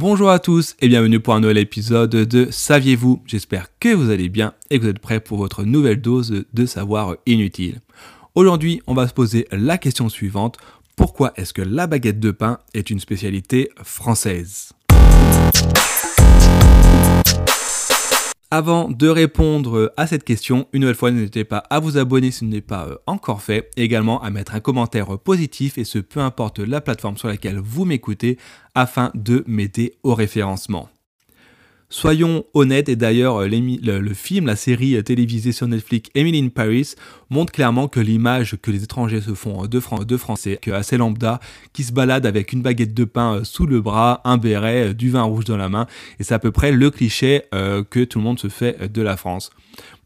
Bonjour à tous et bienvenue pour un nouvel épisode de Saviez-vous? J'espère que vous allez bien et que vous êtes prêts pour votre nouvelle dose de savoir inutile. Aujourd'hui, on va se poser la question suivante. Pourquoi est-ce que la baguette de pain est une spécialité française? Avant de répondre à cette question, une nouvelle fois, n'hésitez pas à vous abonner si ce n'est pas euh, encore fait, également à mettre un commentaire positif, et ce peu importe la plateforme sur laquelle vous m'écoutez, afin de m'aider au référencement. Soyons honnêtes, et d'ailleurs le, film, la série télévisée sur Netflix Emily in Paris montre clairement que l'image que les étrangers se font de, de Français, que assez lambda, qui se balade avec une baguette de pain euh, sous le bras, un béret, euh, du vin rouge dans la main, et c'est à peu près le cliché euh, que tout le monde se fait de la France.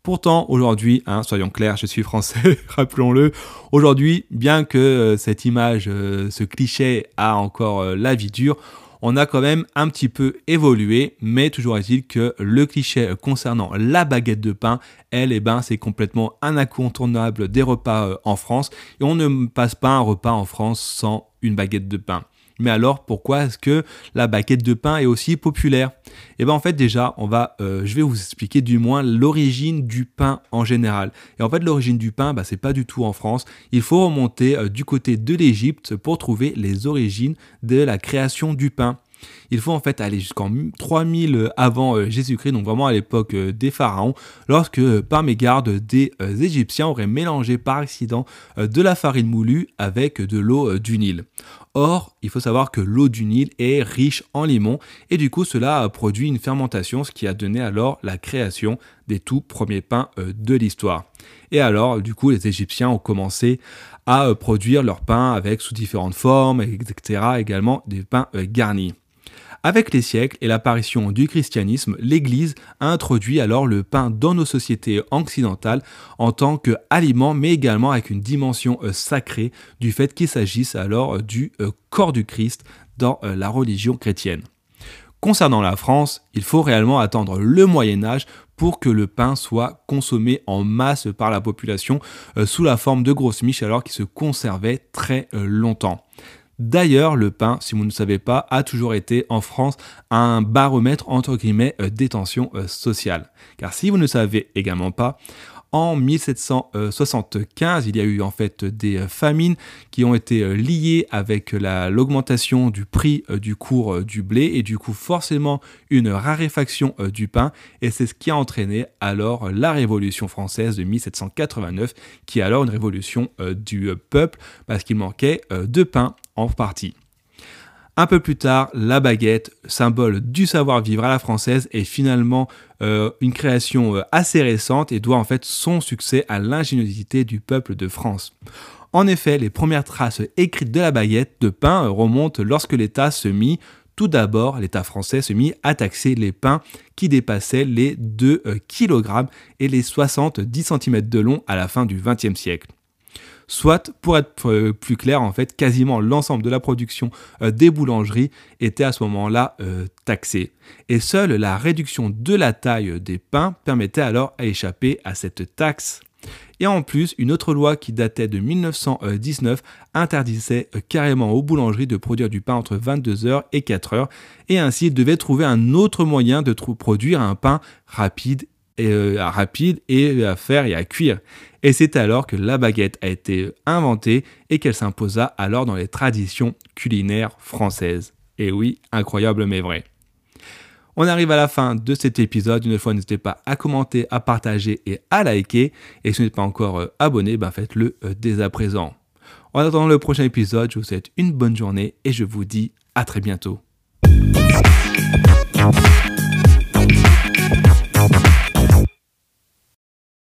Pourtant, aujourd'hui, hein, soyons clairs, je suis français, rappelons-le, aujourd'hui, bien que cette image, ce cliché a encore la vie dure, on a quand même un petit peu évolué, mais toujours est-il que le cliché concernant la baguette de pain, elle, eh ben, c'est complètement un incontournable des repas euh, en France, et on ne passe pas un repas en France sans une baguette de pain. Mais alors, pourquoi est-ce que la baguette de pain est aussi populaire? Eh bien, en fait, déjà, on va, euh, je vais vous expliquer du moins l'origine du pain en général. Et en fait, l'origine du pain, bah, c'est pas du tout en France. Il faut remonter euh, du côté de l'Égypte pour trouver les origines de la création du pain. Il faut en fait aller jusqu'en 3000 avant euh, Jésus-Christ, donc vraiment à l'époque des pharaons, lorsque par mégarde des Égyptiens auraient mélangé par accident de la farine moulue avec de l'eau du Nil. Or, il faut savoir que l'eau du Nil est riche en limon et du coup cela a produit une fermentation, ce qui a donné alors la création des tout premiers pains de l'histoire. Et alors, du coup, les Égyptiens ont commencé à produire leurs pains avec sous différentes formes, etc. également des pains garnis. Avec les siècles et l'apparition du christianisme, l'Église a introduit alors le pain dans nos sociétés occidentales en tant qu'aliment, mais également avec une dimension euh, sacrée du fait qu'il s'agisse alors euh, du euh, corps du Christ dans la religion chrétienne. Concernant la France, il faut réellement attendre le Moyen Âge pour que le pain soit consommé en masse par la population sous la forme de grosses miches alors qu'il se conservait très longtemps. D'ailleurs, le pain, si vous ne savez pas, a toujours été en France un baromètre entre guillemets euh, des tensions euh, sociales. Car si vous ne savez également pas, en 1775, il y a eu en fait des euh, famines qui ont été liées avec l'augmentation du prix du cours du blé et du coup forcément une raréfaction du pain et c'est ce qui a entraîné alors la Révolution française de 1789 qui est alors une révolution du peuple parce qu'il manquait de pain en partie. Un peu plus tard, la baguette, symbole du savoir-vivre à la française, est finalement euh, une création euh, assez récente et doit en fait son succès à l'ingéniosité du peuple de France. En effet, les premières traces écrites de la baguette de pain remontent lorsque l'État se mit, tout d'abord, l'État français se mit à taxer les pains qui dépassaient les 2 euh, kg et les 70 cm de long à la fin du XXe siècle soit, pour être euh, plus clair, en fait, quasiment l'ensemble de la production euh, des boulangeries était à ce moment-là euh, taxée. Et seule la réduction de la taille des pains permettait alors à échapper à cette taxe. Et en plus, une autre loi qui datait de 1919 interdisait carrément aux boulangeries de produire du pain entre 22h et 4h, et ainsi ils devaient trouver un autre moyen de produire un pain rapide et, rapide et à faire et à cuire. Et c'est alors que la baguette a été inventée et qu'elle s'imposa alors dans les traditions culinaires françaises. Et oui, incroyable mais vrai. On arrive à la fin de cet épisode. Une fois, n'hésitez pas à commenter, à partager et à liker. Et si vous n'êtes pas encore euh, abonné, ben faites-le euh, dès à présent. En attendant le prochain épisode, je vous souhaite une bonne journée et je vous dis à très bientôt.